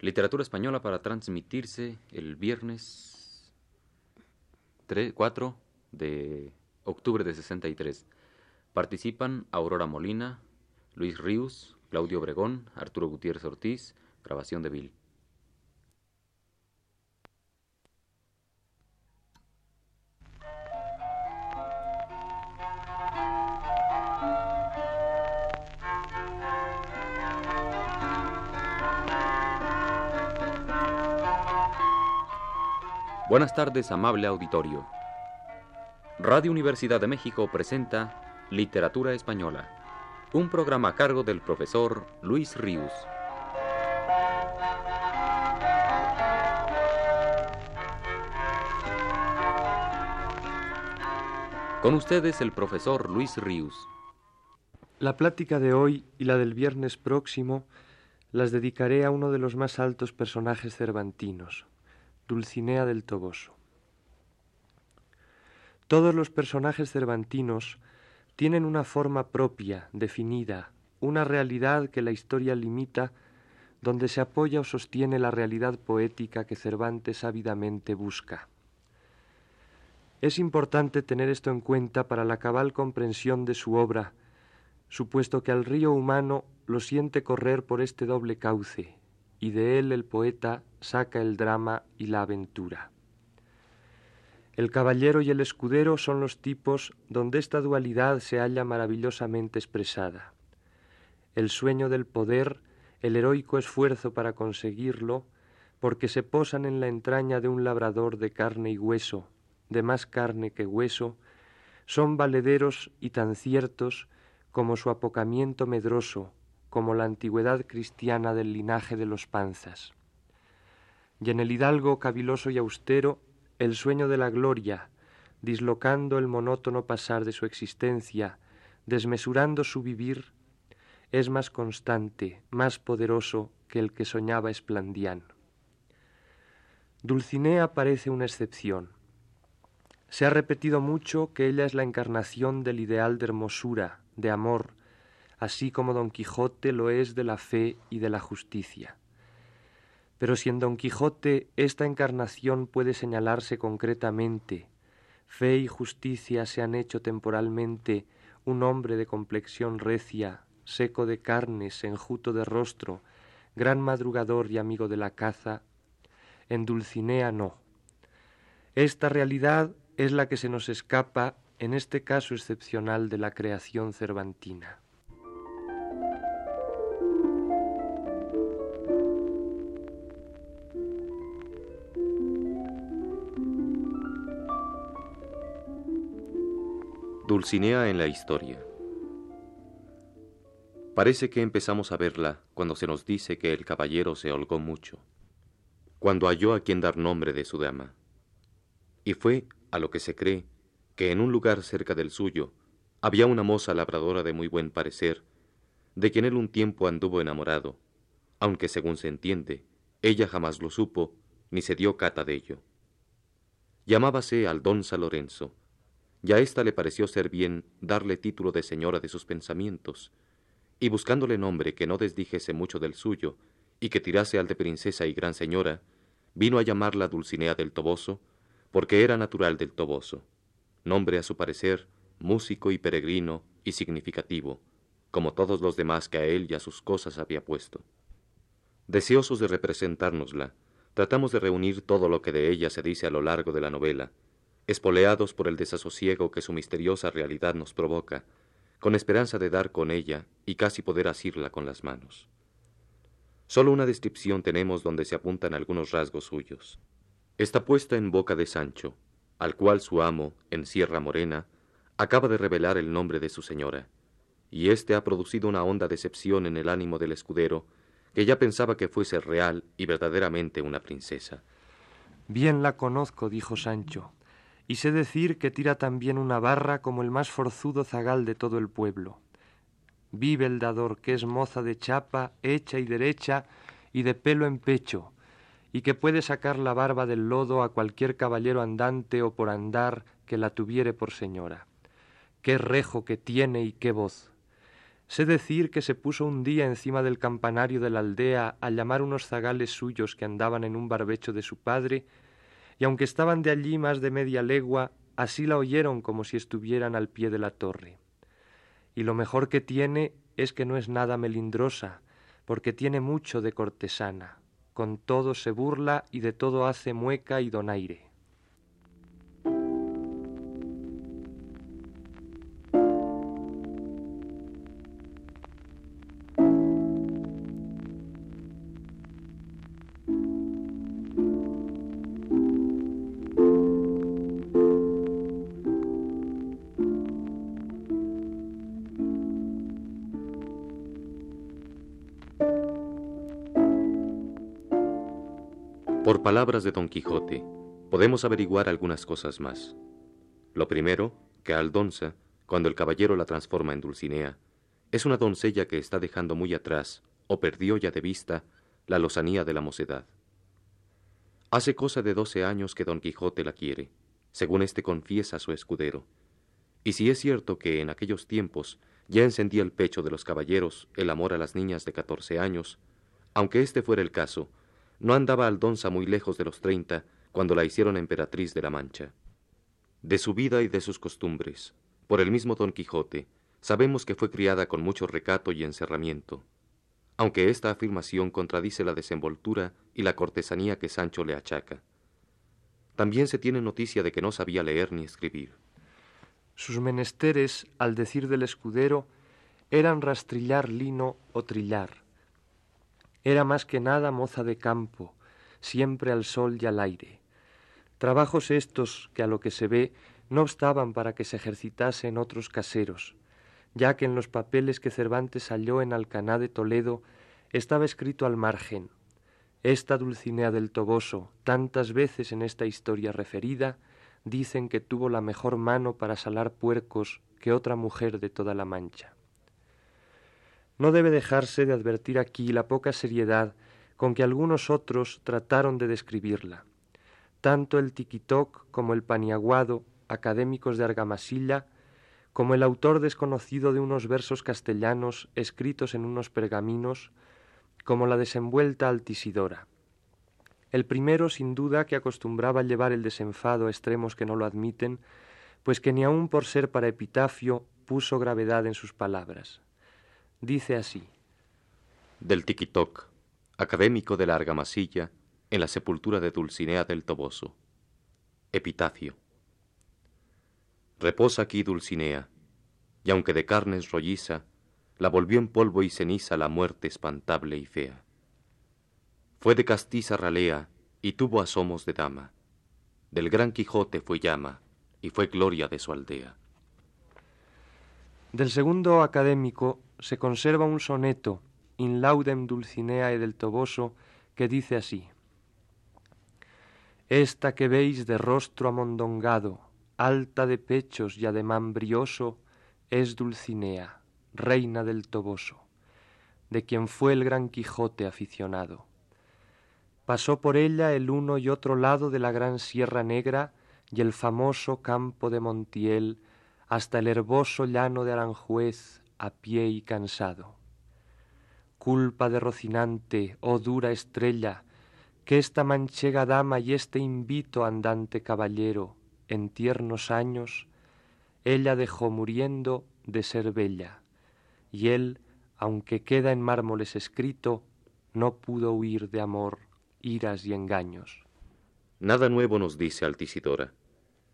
Literatura española para transmitirse el viernes 3, 4 de octubre de 63. Participan Aurora Molina, Luis Ríos, Claudio Obregón, Arturo Gutiérrez Ortiz, grabación de Bill. Buenas tardes, amable auditorio. Radio Universidad de México presenta Literatura Española, un programa a cargo del profesor Luis Ríos. Con ustedes el profesor Luis Ríos. La plática de hoy y la del viernes próximo las dedicaré a uno de los más altos personajes cervantinos, Dulcinea del Toboso. Todos los personajes cervantinos tienen una forma propia, definida, una realidad que la historia limita, donde se apoya o sostiene la realidad poética que Cervantes ávidamente busca. Es importante tener esto en cuenta para la cabal comprensión de su obra, supuesto que al río humano lo siente correr por este doble cauce, y de él el poeta saca el drama y la aventura. El caballero y el escudero son los tipos donde esta dualidad se halla maravillosamente expresada. El sueño del poder, el heroico esfuerzo para conseguirlo, porque se posan en la entraña de un labrador de carne y hueso, de más carne que hueso, son valederos y tan ciertos como su apocamiento medroso, como la antigüedad cristiana del linaje de los panzas. Y en el hidalgo caviloso y austero, el sueño de la gloria, dislocando el monótono pasar de su existencia, desmesurando su vivir, es más constante, más poderoso que el que soñaba Esplandián. Dulcinea parece una excepción. Se ha repetido mucho que ella es la encarnación del ideal de hermosura, de amor, así como Don Quijote lo es de la fe y de la justicia. Pero si en Don Quijote esta encarnación puede señalarse concretamente, fe y justicia se han hecho temporalmente un hombre de complexión recia, seco de carnes, enjuto de rostro, gran madrugador y amigo de la caza, en Dulcinea no. Esta realidad es la que se nos escapa en este caso excepcional de la creación cervantina. Dulcinea en la historia. Parece que empezamos a verla cuando se nos dice que el caballero se holgó mucho, cuando halló a quien dar nombre de su dama. Y fue, a lo que se cree, que en un lugar cerca del suyo había una moza labradora de muy buen parecer, de quien él un tiempo anduvo enamorado, aunque según se entiende, ella jamás lo supo, ni se dio cata de ello. Llamábase Aldonza Lorenzo, y a ésta le pareció ser bien darle título de señora de sus pensamientos, y buscándole nombre que no desdijese mucho del suyo, y que tirase al de princesa y gran señora, vino a llamarla Dulcinea del Toboso, porque era natural del Toboso, nombre a su parecer músico y peregrino y significativo, como todos los demás que a él y a sus cosas había puesto. Deseosos de representárnosla, tratamos de reunir todo lo que de ella se dice a lo largo de la novela, espoleados por el desasosiego que su misteriosa realidad nos provoca, con esperanza de dar con ella y casi poder asirla con las manos. Solo una descripción tenemos donde se apuntan algunos rasgos suyos. Está puesta en boca de Sancho, al cual su amo, en Sierra Morena, acaba de revelar el nombre de su señora, y éste ha producido una honda decepción en el ánimo del escudero, que ya pensaba que fuese real y verdaderamente una princesa. Bien la conozco, dijo Sancho, y sé decir que tira también una barra como el más forzudo zagal de todo el pueblo. Vive el dador, que es moza de chapa, hecha y derecha, y de pelo en pecho, y que puede sacar la barba del lodo a cualquier caballero andante o por andar que la tuviere por señora. Qué rejo que tiene y qué voz. Sé decir que se puso un día encima del campanario de la aldea a llamar unos zagales suyos que andaban en un barbecho de su padre, y aunque estaban de allí más de media legua, así la oyeron como si estuvieran al pie de la torre. Y lo mejor que tiene es que no es nada melindrosa, porque tiene mucho de cortesana, con todo se burla y de todo hace mueca y donaire. Por palabras de Don Quijote, podemos averiguar algunas cosas más. Lo primero, que Aldonza, cuando el caballero la transforma en Dulcinea, es una doncella que está dejando muy atrás, o perdió ya de vista, la lozanía de la mocedad. Hace cosa de doce años que Don Quijote la quiere, según éste confiesa a su escudero. Y si es cierto que en aquellos tiempos ya encendía el pecho de los caballeros el amor a las niñas de catorce años, aunque este fuera el caso, no andaba Aldonza muy lejos de los treinta cuando la hicieron emperatriz de la Mancha. De su vida y de sus costumbres, por el mismo Don Quijote, sabemos que fue criada con mucho recato y encerramiento, aunque esta afirmación contradice la desenvoltura y la cortesanía que Sancho le achaca. También se tiene noticia de que no sabía leer ni escribir. Sus menesteres, al decir del escudero, eran rastrillar lino o trillar era más que nada moza de campo, siempre al sol y al aire. Trabajos estos que a lo que se ve no obstaban para que se ejercitasen otros caseros, ya que en los papeles que Cervantes halló en Alcaná de Toledo estaba escrito al margen esta Dulcinea del Toboso, tantas veces en esta historia referida, dicen que tuvo la mejor mano para salar puercos que otra mujer de toda la Mancha. No debe dejarse de advertir aquí la poca seriedad con que algunos otros trataron de describirla. Tanto el Tiquitoc como el Paniaguado, académicos de Argamasilla, como el autor desconocido de unos versos castellanos escritos en unos pergaminos, como la desenvuelta Altisidora. El primero, sin duda, que acostumbraba llevar el desenfado a extremos que no lo admiten, pues que ni aun por ser para epitafio puso gravedad en sus palabras. Dice así. Del Tiquitoc, académico de la Argamasilla, en la sepultura de Dulcinea del Toboso. Epitafio. Reposa aquí Dulcinea, y aunque de carnes rolliza, la volvió en polvo y ceniza la muerte espantable y fea. Fue de castiza ralea y tuvo asomos de dama. Del gran Quijote fue llama y fue gloria de su aldea. Del segundo académico se conserva un soneto, In laudem Dulcineae del Toboso, que dice así. Esta que veis de rostro amondongado, alta de pechos y ademán brioso, es Dulcinea, reina del Toboso, de quien fue el gran Quijote aficionado. Pasó por ella el uno y otro lado de la gran Sierra Negra y el famoso campo de Montiel, hasta el herboso llano de Aranjuez, a pie y cansado. Culpa de Rocinante, oh dura estrella, que esta manchega dama y este invito andante caballero, en tiernos años, ella dejó muriendo de ser bella, y él, aunque queda en mármoles escrito, no pudo huir de amor, iras y engaños. Nada nuevo nos dice Altisidora,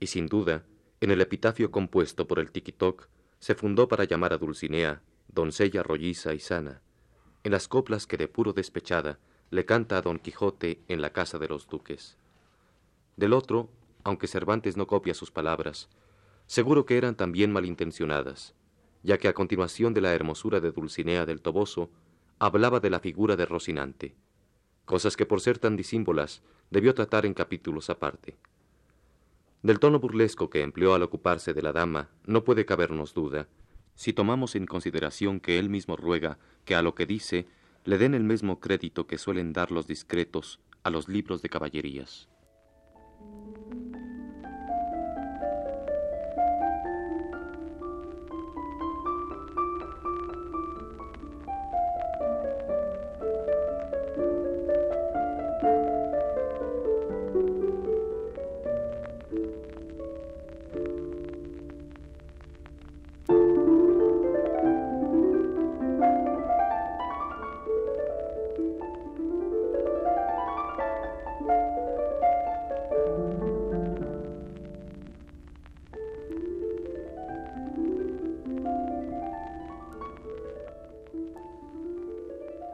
y sin duda, en el epitafio compuesto por el Tiquitoc, se fundó para llamar a Dulcinea doncella rolliza y sana, en las coplas que de puro despechada le canta a Don Quijote en la casa de los duques. Del otro, aunque Cervantes no copia sus palabras, seguro que eran también malintencionadas, ya que a continuación de la hermosura de Dulcinea del Toboso, hablaba de la figura de Rocinante, cosas que por ser tan disímbolas debió tratar en capítulos aparte. Del tono burlesco que empleó al ocuparse de la dama no puede cabernos duda, si tomamos en consideración que él mismo ruega que a lo que dice le den el mismo crédito que suelen dar los discretos a los libros de caballerías.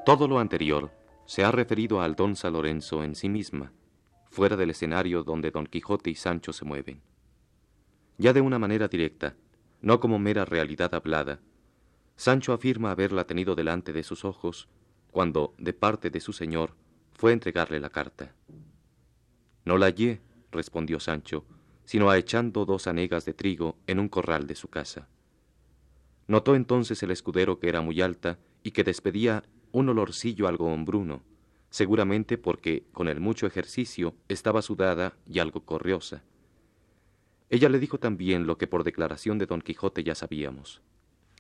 Todo lo anterior se ha referido a Aldonza Lorenzo en sí misma, fuera del escenario donde Don Quijote y Sancho se mueven. Ya de una manera directa, no como mera realidad hablada, Sancho afirma haberla tenido delante de sus ojos cuando, de parte de su señor, fue a entregarle la carta. No la hallé, respondió Sancho, sino echando dos anegas de trigo en un corral de su casa. Notó entonces el escudero que era muy alta y que despedía un olorcillo algo hombruno, seguramente porque con el mucho ejercicio estaba sudada y algo corriosa. Ella le dijo también lo que por declaración de don Quijote ya sabíamos,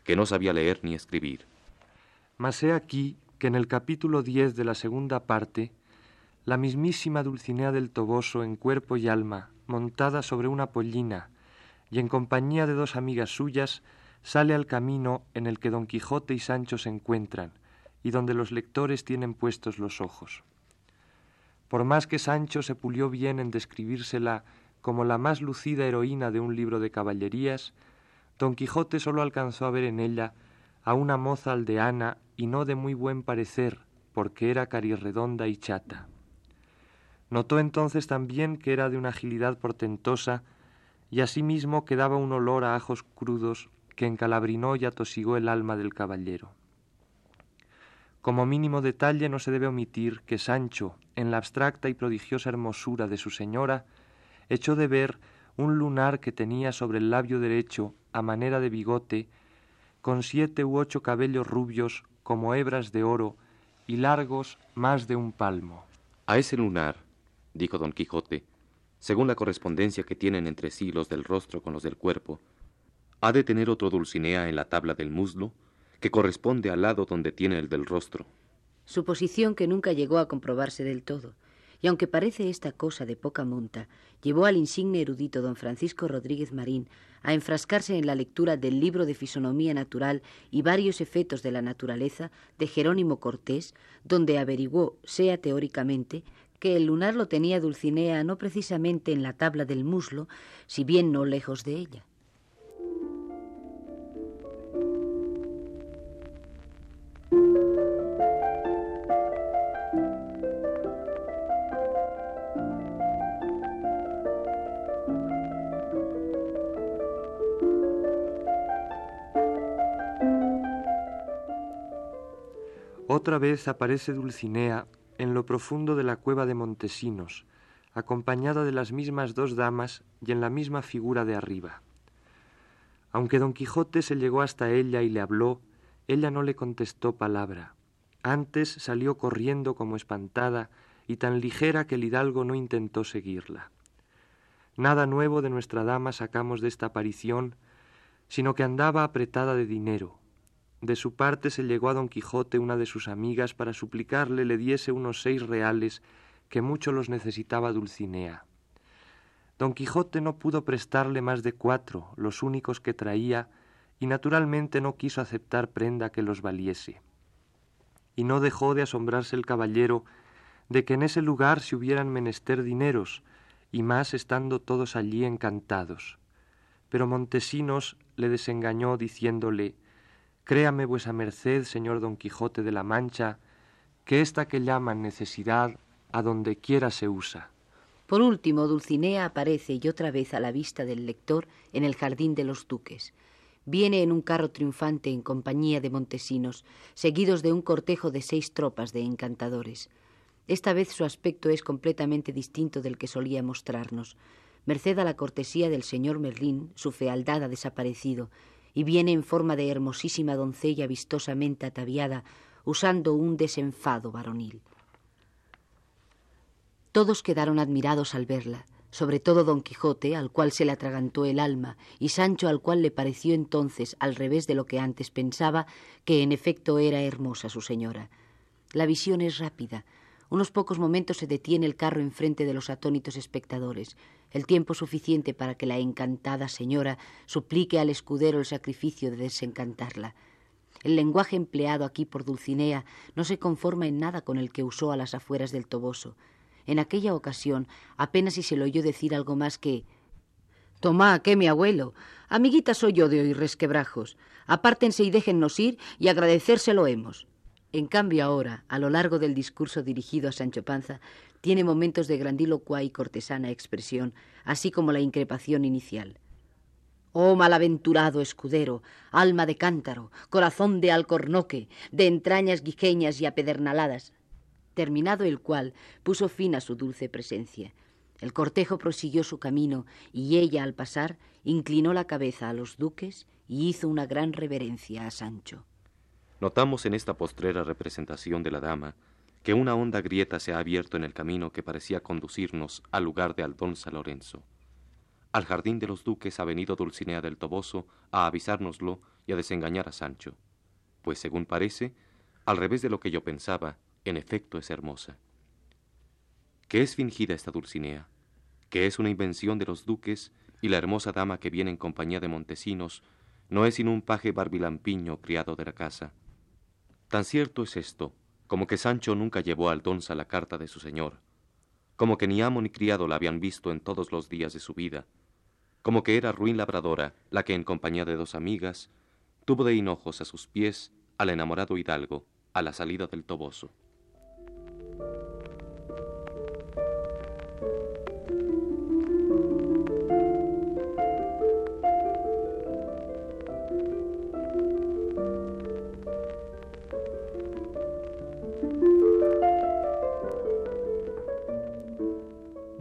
que no sabía leer ni escribir. Mas he aquí que en el capítulo diez de la segunda parte, la mismísima Dulcinea del Toboso en cuerpo y alma, montada sobre una pollina, y en compañía de dos amigas suyas, sale al camino en el que don Quijote y Sancho se encuentran, y donde los lectores tienen puestos los ojos. Por más que Sancho se pulió bien en describírsela como la más lucida heroína de un libro de caballerías, don Quijote sólo alcanzó a ver en ella a una moza aldeana y no de muy buen parecer, porque era carirredonda y chata. Notó entonces también que era de una agilidad portentosa y asimismo que daba un olor a ajos crudos que encalabrinó y atosigó el alma del caballero. Como mínimo detalle no se debe omitir que Sancho, en la abstracta y prodigiosa hermosura de su señora, echó de ver un lunar que tenía sobre el labio derecho, a manera de bigote, con siete u ocho cabellos rubios como hebras de oro y largos más de un palmo. A ese lunar, dijo don Quijote, según la correspondencia que tienen entre sí los del rostro con los del cuerpo, ha de tener otro Dulcinea en la tabla del muslo, que corresponde al lado donde tiene el del rostro. Suposición que nunca llegó a comprobarse del todo, y aunque parece esta cosa de poca monta, llevó al insigne erudito don Francisco Rodríguez Marín a enfrascarse en la lectura del libro de Fisonomía Natural y varios efectos de la naturaleza de Jerónimo Cortés, donde averiguó, sea teóricamente, que el lunar lo tenía Dulcinea no precisamente en la tabla del muslo, si bien no lejos de ella. Otra vez aparece Dulcinea en lo profundo de la cueva de Montesinos, acompañada de las mismas dos damas y en la misma figura de arriba. Aunque don Quijote se llegó hasta ella y le habló, ella no le contestó palabra. Antes salió corriendo como espantada y tan ligera que el hidalgo no intentó seguirla. Nada nuevo de nuestra dama sacamos de esta aparición, sino que andaba apretada de dinero, de su parte se llegó a don Quijote una de sus amigas para suplicarle le diese unos seis reales que mucho los necesitaba Dulcinea. Don Quijote no pudo prestarle más de cuatro, los únicos que traía, y naturalmente no quiso aceptar prenda que los valiese. Y no dejó de asombrarse el caballero de que en ese lugar se hubieran menester dineros, y más estando todos allí encantados. Pero Montesinos le desengañó diciéndole Créame vuesa merced, señor Don Quijote de la Mancha, que esta que llaman necesidad a donde quiera se usa. Por último, Dulcinea aparece y otra vez a la vista del lector en el jardín de los duques. Viene en un carro triunfante en compañía de montesinos, seguidos de un cortejo de seis tropas de encantadores. Esta vez su aspecto es completamente distinto del que solía mostrarnos. Merced a la cortesía del señor Merlín, su fealdad ha desaparecido, y viene en forma de hermosísima doncella vistosamente ataviada, usando un desenfado varonil. Todos quedaron admirados al verla, sobre todo don Quijote, al cual se le atragantó el alma, y Sancho, al cual le pareció entonces, al revés de lo que antes pensaba, que en efecto era hermosa su señora. La visión es rápida, unos pocos momentos se detiene el carro enfrente de los atónitos espectadores, el tiempo suficiente para que la encantada señora suplique al escudero el sacrificio de desencantarla. El lenguaje empleado aquí por Dulcinea no se conforma en nada con el que usó a las afueras del Toboso. En aquella ocasión apenas si se le oyó decir algo más que Tomá, que mi abuelo. Amiguita soy yo de oír resquebrajos. Apártense y déjennos ir y agradecérselo hemos. En cambio ahora, a lo largo del discurso dirigido a Sancho Panza, tiene momentos de grandilocua y cortesana expresión, así como la increpación inicial. Oh malaventurado escudero, alma de cántaro, corazón de alcornoque, de entrañas guijeñas y apedernaladas, terminado el cual puso fin a su dulce presencia. El cortejo prosiguió su camino y ella al pasar inclinó la cabeza a los duques y hizo una gran reverencia a Sancho. Notamos en esta postrera representación de la dama que una honda grieta se ha abierto en el camino que parecía conducirnos al lugar de Aldón San Lorenzo. Al jardín de los duques ha venido Dulcinea del Toboso a avisárnoslo y a desengañar a Sancho, pues según parece, al revés de lo que yo pensaba, en efecto es hermosa. ¿Qué es fingida esta Dulcinea? que es una invención de los duques y la hermosa dama que viene en compañía de Montesinos no es sino un paje barbilampiño criado de la casa. Tan cierto es esto, como que Sancho nunca llevó al Donza la carta de su señor, como que ni amo ni criado la habían visto en todos los días de su vida, como que era ruin labradora la que en compañía de dos amigas tuvo de hinojos a sus pies al enamorado hidalgo a la salida del Toboso.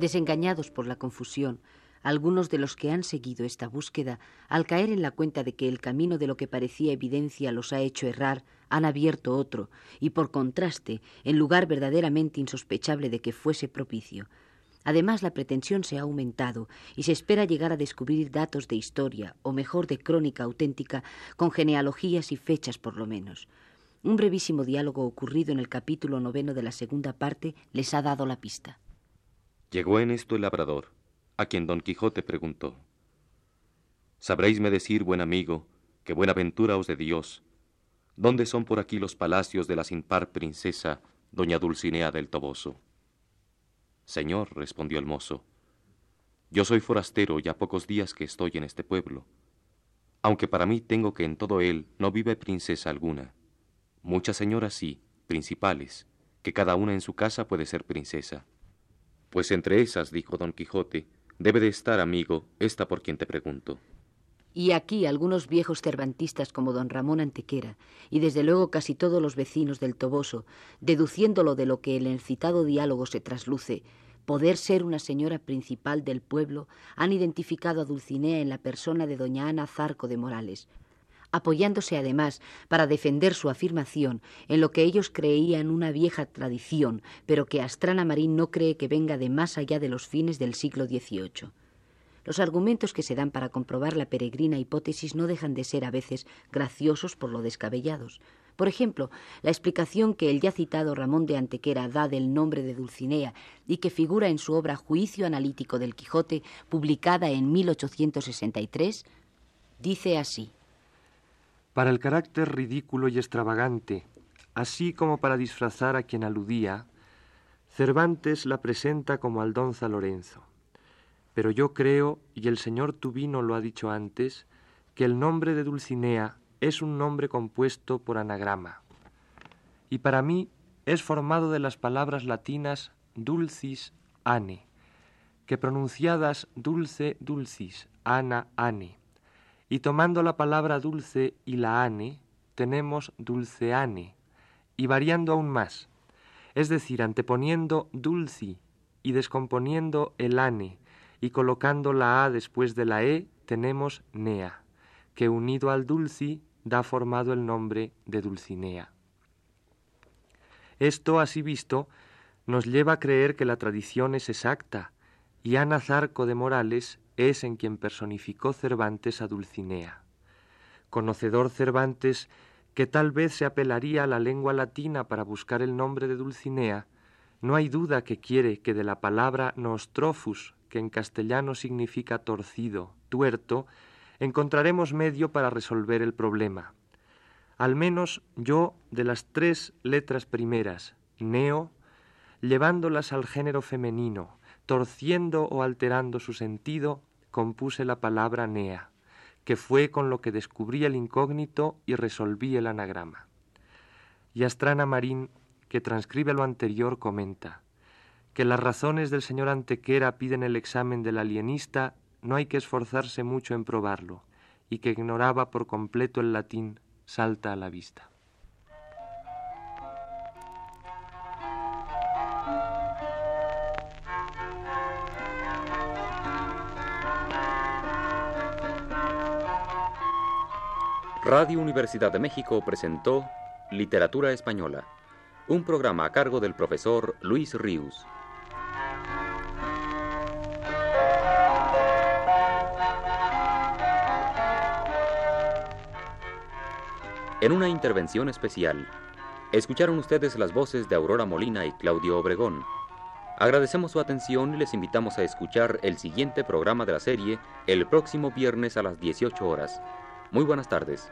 Desengañados por la confusión, algunos de los que han seguido esta búsqueda, al caer en la cuenta de que el camino de lo que parecía evidencia los ha hecho errar, han abierto otro, y por contraste, en lugar verdaderamente insospechable de que fuese propicio. Además, la pretensión se ha aumentado y se espera llegar a descubrir datos de historia, o mejor de crónica auténtica, con genealogías y fechas por lo menos. Un brevísimo diálogo ocurrido en el capítulo noveno de la segunda parte les ha dado la pista. Llegó en esto el labrador, a quien don Quijote preguntó. Sabréisme decir, buen amigo, que buena ventura os de Dios, ¿dónde son por aquí los palacios de la sin par princesa, doña Dulcinea del Toboso? Señor, respondió el mozo, yo soy forastero y a pocos días que estoy en este pueblo, aunque para mí tengo que en todo él no vive princesa alguna. Muchas señoras sí, principales, que cada una en su casa puede ser princesa. Pues entre esas, dijo don Quijote, debe de estar, amigo, esta por quien te pregunto. Y aquí algunos viejos cervantistas como don Ramón Antequera, y desde luego casi todos los vecinos del Toboso, deduciéndolo de lo que en el citado diálogo se trasluce, poder ser una señora principal del pueblo, han identificado a Dulcinea en la persona de doña Ana Zarco de Morales, apoyándose además para defender su afirmación en lo que ellos creían una vieja tradición, pero que Astrana Marín no cree que venga de más allá de los fines del siglo XVIII. Los argumentos que se dan para comprobar la peregrina hipótesis no dejan de ser a veces graciosos por lo descabellados. Por ejemplo, la explicación que el ya citado Ramón de Antequera da del nombre de Dulcinea y que figura en su obra Juicio Analítico del Quijote, publicada en 1863, dice así. Para el carácter ridículo y extravagante, así como para disfrazar a quien aludía, Cervantes la presenta como Aldonza Lorenzo. Pero yo creo, y el señor Tubino lo ha dicho antes, que el nombre de Dulcinea es un nombre compuesto por anagrama. Y para mí es formado de las palabras latinas dulcis ane, que pronunciadas dulce dulcis, ana ane, y tomando la palabra dulce y la ane, tenemos dulceane, y variando aún más, es decir, anteponiendo dulci y descomponiendo el ane, y colocando la a después de la e, tenemos nea, que unido al dulci da formado el nombre de Dulcinea. Esto, así visto, nos lleva a creer que la tradición es exacta, y Ana Zarco de Morales es en quien personificó Cervantes a Dulcinea. Conocedor Cervantes que tal vez se apelaría a la lengua latina para buscar el nombre de Dulcinea, no hay duda que quiere que de la palabra nostrophus, que en castellano significa torcido, tuerto, encontraremos medio para resolver el problema. Al menos yo, de las tres letras primeras, neo, llevándolas al género femenino, torciendo o alterando su sentido, compuse la palabra nea, que fue con lo que descubrí el incógnito y resolví el anagrama. Y Astrana Marín, que transcribe lo anterior, comenta que las razones del señor Antequera piden el examen del alienista, no hay que esforzarse mucho en probarlo, y que ignoraba por completo el latín, salta a la vista. Radio Universidad de México presentó Literatura Española, un programa a cargo del profesor Luis Ríos. En una intervención especial, escucharon ustedes las voces de Aurora Molina y Claudio Obregón. Agradecemos su atención y les invitamos a escuchar el siguiente programa de la serie el próximo viernes a las 18 horas. Muy buenas tardes.